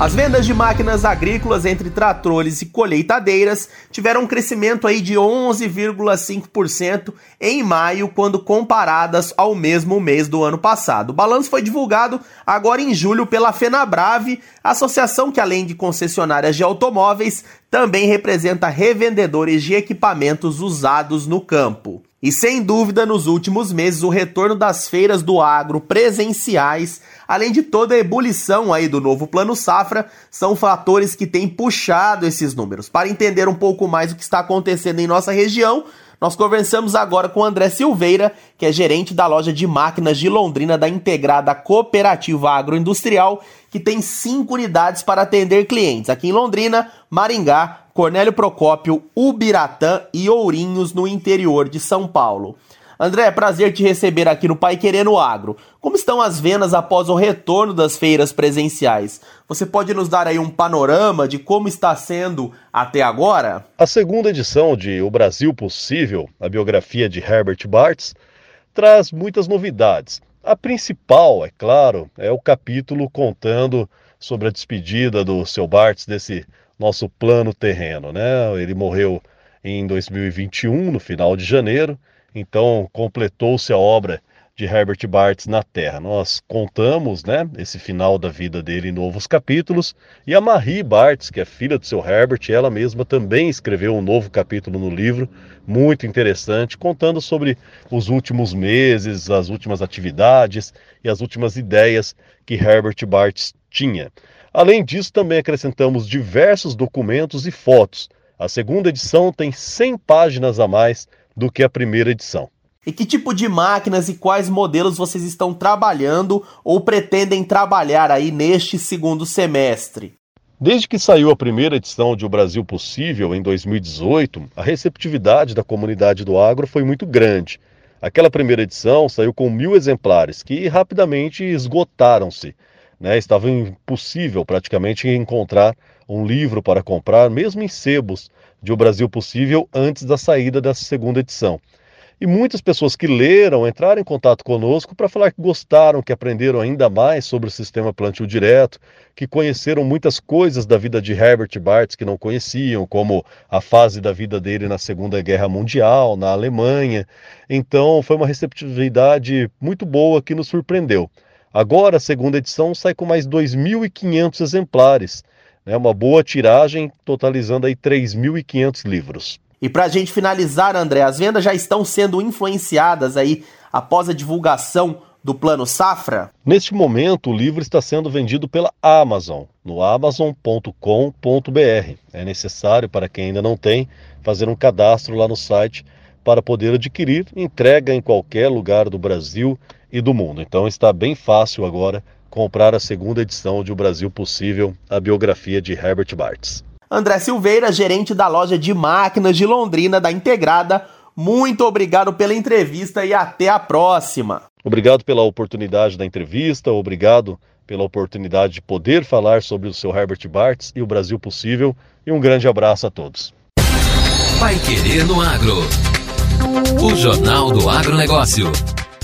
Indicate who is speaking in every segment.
Speaker 1: As vendas de máquinas agrícolas entre tratores e colheitadeiras tiveram um crescimento aí de 11,5% em maio quando comparadas ao mesmo mês do ano passado. O balanço foi divulgado agora em julho pela Fenabrave, associação que além de concessionárias de automóveis, também representa revendedores de equipamentos usados no campo. E sem dúvida, nos últimos meses, o retorno das feiras do agro presenciais, além de toda a ebulição aí do novo Plano Safra, são fatores que têm puxado esses números. Para entender um pouco mais o que está acontecendo em nossa região, nós conversamos agora com André Silveira, que é gerente da loja de máquinas de Londrina da Integrada Cooperativa Agroindustrial, que tem cinco unidades para atender clientes aqui em Londrina, Maringá, Cornélio Procópio, Ubiratã e Ourinhos, no interior de São Paulo. André, prazer te receber aqui no Pai Querendo Agro. Como estão as vendas após o retorno das feiras presenciais? Você pode nos dar aí um panorama de como está sendo até agora?
Speaker 2: A segunda edição de O Brasil Possível, a biografia de Herbert Bartz, traz muitas novidades. A principal, é claro, é o capítulo contando sobre a despedida do seu Bartz desse nosso plano terreno, né? Ele morreu em 2021, no final de janeiro, então completou-se a obra de Herbert Bartz na Terra. Nós contamos, né, esse final da vida dele em novos capítulos, e a Marie Bartz, que é filha do seu Herbert, ela mesma também escreveu um novo capítulo no livro, muito interessante, contando sobre os últimos meses, as últimas atividades e as últimas ideias que Herbert Bartz tinha. Além disso, também acrescentamos diversos documentos e fotos. A segunda edição tem 100 páginas a mais do que a primeira edição.
Speaker 1: E que tipo de máquinas e quais modelos vocês estão trabalhando ou pretendem trabalhar aí neste segundo semestre?
Speaker 2: Desde que saiu a primeira edição de O Brasil Possível, em 2018, a receptividade da comunidade do agro foi muito grande. Aquela primeira edição saiu com mil exemplares, que rapidamente esgotaram-se. Né? Estava impossível praticamente encontrar um livro para comprar, mesmo em sebos, de O Brasil Possível antes da saída dessa segunda edição. E muitas pessoas que leram entraram em contato conosco para falar que gostaram, que aprenderam ainda mais sobre o sistema plantio direto, que conheceram muitas coisas da vida de Herbert Bartz que não conheciam, como a fase da vida dele na Segunda Guerra Mundial, na Alemanha. Então foi uma receptividade muito boa que nos surpreendeu. Agora, a segunda edição sai com mais 2.500 exemplares, né? uma boa tiragem, totalizando aí 3.500 livros.
Speaker 1: E para a gente finalizar, André, as vendas já estão sendo influenciadas aí após a divulgação do Plano Safra?
Speaker 2: Neste momento, o livro está sendo vendido pela Amazon, no amazon.com.br. É necessário, para quem ainda não tem, fazer um cadastro lá no site para poder adquirir. Entrega em qualquer lugar do Brasil e do mundo. Então está bem fácil agora comprar a segunda edição de O Brasil Possível, a biografia de Herbert Bartz.
Speaker 1: André Silveira, gerente da loja de máquinas de Londrina da Integrada, muito obrigado pela entrevista e até a próxima.
Speaker 2: Obrigado pela oportunidade da entrevista, obrigado pela oportunidade de poder falar sobre o seu Herbert Bartz e o Brasil Possível e um grande abraço a todos.
Speaker 3: Vai querer no agro. O Jornal do Agronegócio.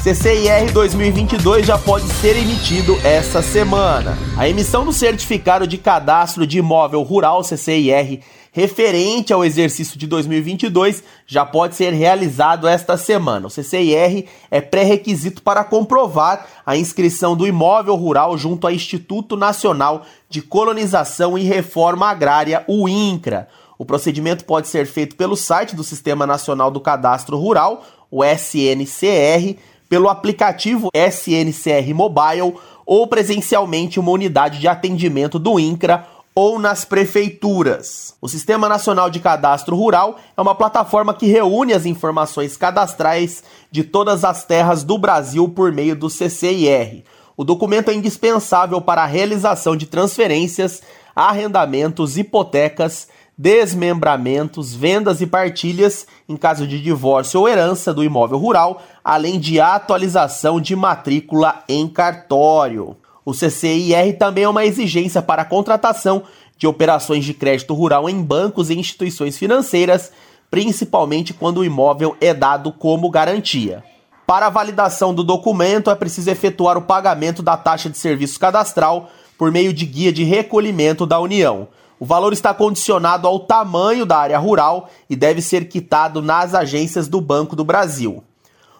Speaker 1: CCIR 2022 já pode ser emitido essa semana. A emissão do certificado de cadastro de imóvel rural CCIR referente ao exercício de 2022 já pode ser realizado esta semana. O CCIR é pré-requisito para comprovar a inscrição do imóvel rural junto ao Instituto Nacional de Colonização e Reforma Agrária, o INCRA. O procedimento pode ser feito pelo site do Sistema Nacional do Cadastro Rural, o SNCR, pelo aplicativo SNCR Mobile ou presencialmente uma unidade de atendimento do INCRA ou nas prefeituras. O Sistema Nacional de Cadastro Rural é uma plataforma que reúne as informações cadastrais de todas as terras do Brasil por meio do CCIR. O documento é indispensável para a realização de transferências, arrendamentos, hipotecas, desmembramentos, vendas e partilhas em caso de divórcio ou herança do imóvel rural, além de atualização de matrícula em cartório. O CCIR também é uma exigência para a contratação de operações de crédito rural em bancos e instituições financeiras, principalmente quando o imóvel é dado como garantia. Para a validação do documento, é preciso efetuar o pagamento da taxa de serviço cadastral por meio de guia de recolhimento da União. O valor está condicionado ao tamanho da área rural e deve ser quitado nas agências do Banco do Brasil.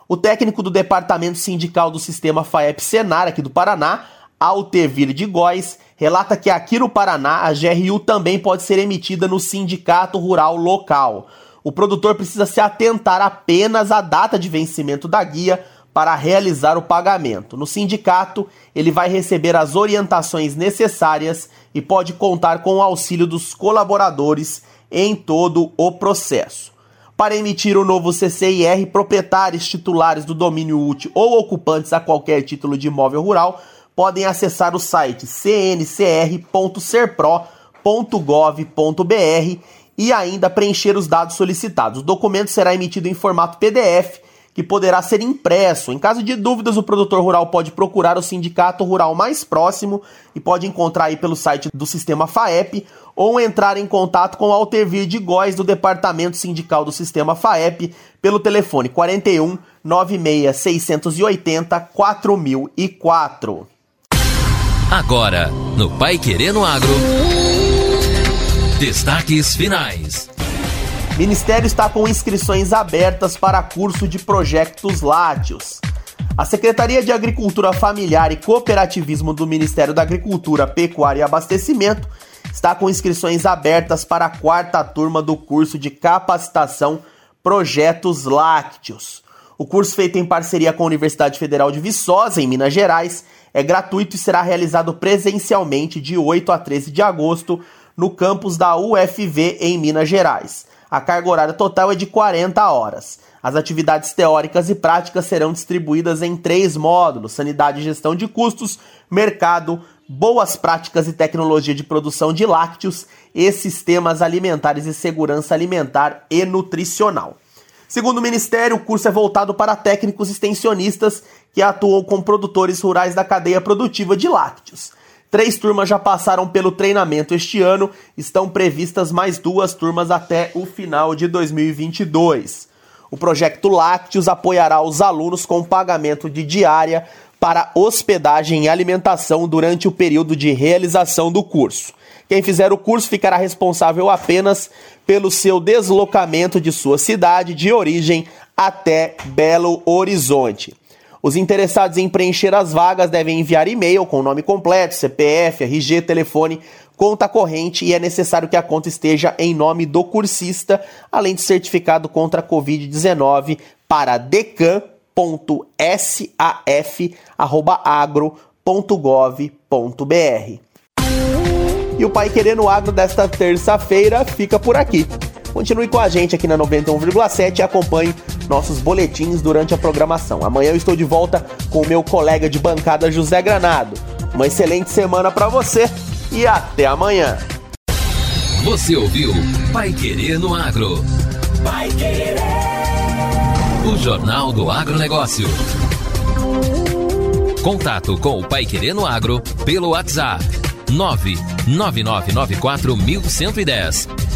Speaker 1: O técnico do Departamento Sindical do Sistema FAEP Senar, aqui do Paraná, Altevir de Góes, relata que aqui no Paraná a GRU também pode ser emitida no Sindicato Rural Local o produtor precisa se atentar apenas à data de vencimento da guia para realizar o pagamento. No sindicato, ele vai receber as orientações necessárias e pode contar com o auxílio dos colaboradores em todo o processo. Para emitir o novo CCIR, proprietários titulares do domínio útil ou ocupantes a qualquer título de imóvel rural podem acessar o site cncr.serpro.gov.br e ainda preencher os dados solicitados. O documento será emitido em formato PDF, que poderá ser impresso. Em caso de dúvidas, o produtor rural pode procurar o sindicato rural mais próximo e pode encontrar aí pelo site do sistema FAEP ou entrar em contato com o Altervir de Góes do Departamento Sindical do Sistema FAEP pelo telefone 41 96 680 4004.
Speaker 3: Agora, no Pai Querendo Agro. Destaques finais.
Speaker 1: Ministério está com inscrições abertas para curso de projetos látios. A Secretaria de Agricultura Familiar e Cooperativismo do Ministério da Agricultura, Pecuária e Abastecimento está com inscrições abertas para a quarta turma do curso de capacitação Projetos Lácteos. O curso, feito em parceria com a Universidade Federal de Viçosa, em Minas Gerais, é gratuito e será realizado presencialmente de 8 a 13 de agosto no campus da UFV em Minas Gerais. A carga horária total é de 40 horas. As atividades teóricas e práticas serão distribuídas em três módulos: sanidade e gestão de custos, mercado, boas práticas e tecnologia de produção de lácteos e sistemas alimentares e segurança alimentar e nutricional. Segundo o Ministério, o curso é voltado para técnicos extensionistas que atuam com produtores rurais da cadeia produtiva de lácteos. Três turmas já passaram pelo treinamento este ano, estão previstas mais duas turmas até o final de 2022. O projeto Lácteos apoiará os alunos com pagamento de diária para hospedagem e alimentação durante o período de realização do curso. Quem fizer o curso ficará responsável apenas pelo seu deslocamento de sua cidade de origem até Belo Horizonte. Os interessados em preencher as vagas devem enviar e-mail com nome completo, CPF, RG, telefone, conta corrente e é necessário que a conta esteja em nome do cursista, além de certificado contra a Covid-19 para decan.saf.agro.gov.br. E o Pai Querendo Agro desta terça-feira fica por aqui. Continue com a gente aqui na 91,7 e acompanhe nossos boletins durante a programação. Amanhã eu estou de volta com o meu colega de bancada José Granado. Uma excelente semana para você e até amanhã.
Speaker 3: Você ouviu Pai Querer no Agro. Pai Querer. O Jornal do Agronegócio. Contato com o Pai Querer no Agro pelo WhatsApp 999941110